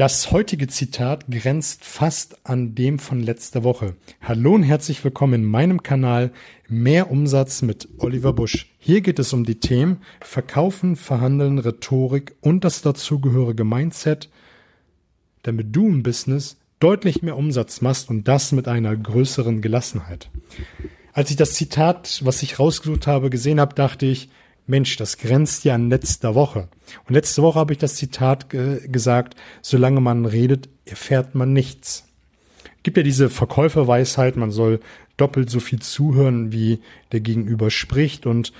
Das heutige Zitat grenzt fast an dem von letzter Woche. Hallo und herzlich willkommen in meinem Kanal Mehr Umsatz mit Oliver Busch. Hier geht es um die Themen Verkaufen, Verhandeln, Rhetorik und das dazugehörige Mindset, damit du im Business deutlich mehr Umsatz machst und das mit einer größeren Gelassenheit. Als ich das Zitat, was ich rausgesucht habe, gesehen habe, dachte ich, Mensch, das grenzt ja an letzter Woche. Und letzte Woche habe ich das Zitat ge gesagt, solange man redet, erfährt man nichts. Gibt ja diese Verkäuferweisheit, man soll doppelt so viel zuhören, wie der Gegenüber spricht. Und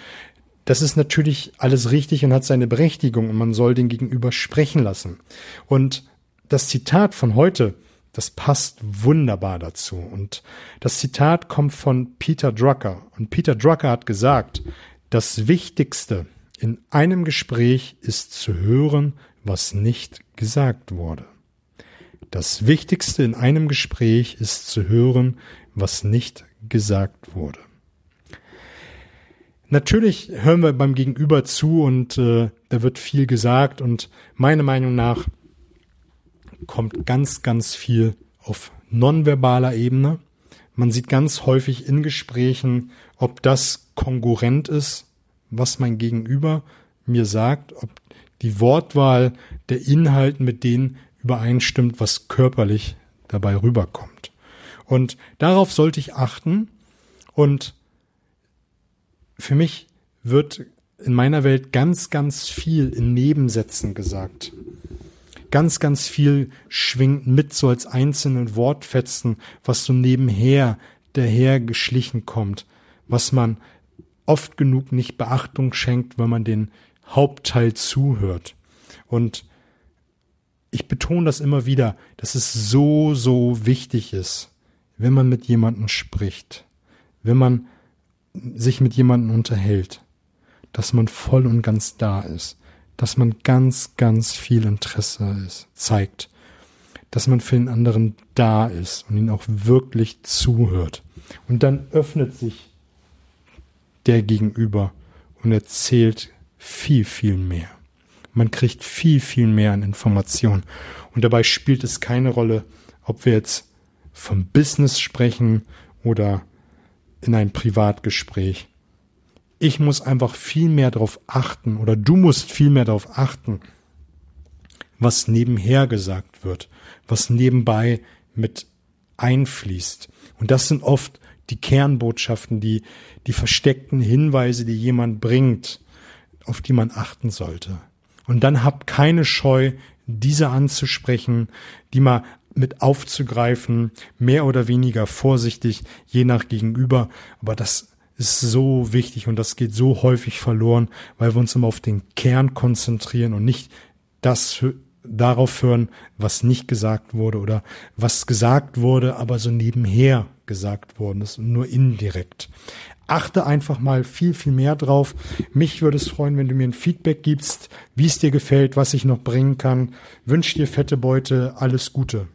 das ist natürlich alles richtig und hat seine Berechtigung und man soll den Gegenüber sprechen lassen. Und das Zitat von heute, das passt wunderbar dazu. Und das Zitat kommt von Peter Drucker. Und Peter Drucker hat gesagt, das Wichtigste in einem Gespräch ist zu hören, was nicht gesagt wurde. Das Wichtigste in einem Gespräch ist zu hören, was nicht gesagt wurde. Natürlich hören wir beim Gegenüber zu und äh, da wird viel gesagt und meiner Meinung nach kommt ganz, ganz viel auf nonverbaler Ebene. Man sieht ganz häufig in Gesprächen, ob das kongruent ist, was mein Gegenüber mir sagt, ob die Wortwahl, der Inhalt mit denen übereinstimmt, was körperlich dabei rüberkommt. Und darauf sollte ich achten. Und für mich wird in meiner Welt ganz, ganz viel in Nebensätzen gesagt. Ganz, ganz viel schwingt mit so als einzelnen Wortfetzen, was so nebenher daher geschlichen kommt, was man oft genug nicht Beachtung schenkt, wenn man den Hauptteil zuhört. Und ich betone das immer wieder, dass es so, so wichtig ist, wenn man mit jemandem spricht, wenn man sich mit jemandem unterhält, dass man voll und ganz da ist, dass man ganz, ganz viel Interesse ist, zeigt, dass man für den anderen da ist und ihn auch wirklich zuhört. Und dann öffnet sich der Gegenüber und erzählt viel, viel mehr. Man kriegt viel, viel mehr an Informationen. Und dabei spielt es keine Rolle, ob wir jetzt vom Business sprechen oder in ein Privatgespräch. Ich muss einfach viel mehr darauf achten oder du musst viel mehr darauf achten, was nebenher gesagt wird, was nebenbei mit einfließt. Und das sind oft die Kernbotschaften, die, die versteckten Hinweise, die jemand bringt, auf die man achten sollte. Und dann habt keine Scheu, diese anzusprechen, die mal mit aufzugreifen, mehr oder weniger vorsichtig, je nach Gegenüber. Aber das ist so wichtig und das geht so häufig verloren, weil wir uns immer auf den Kern konzentrieren und nicht das darauf hören, was nicht gesagt wurde oder was gesagt wurde, aber so nebenher gesagt worden ist und nur indirekt. Achte einfach mal viel, viel mehr drauf. Mich würde es freuen, wenn du mir ein Feedback gibst, wie es dir gefällt, was ich noch bringen kann. Wünsche dir fette Beute, alles Gute.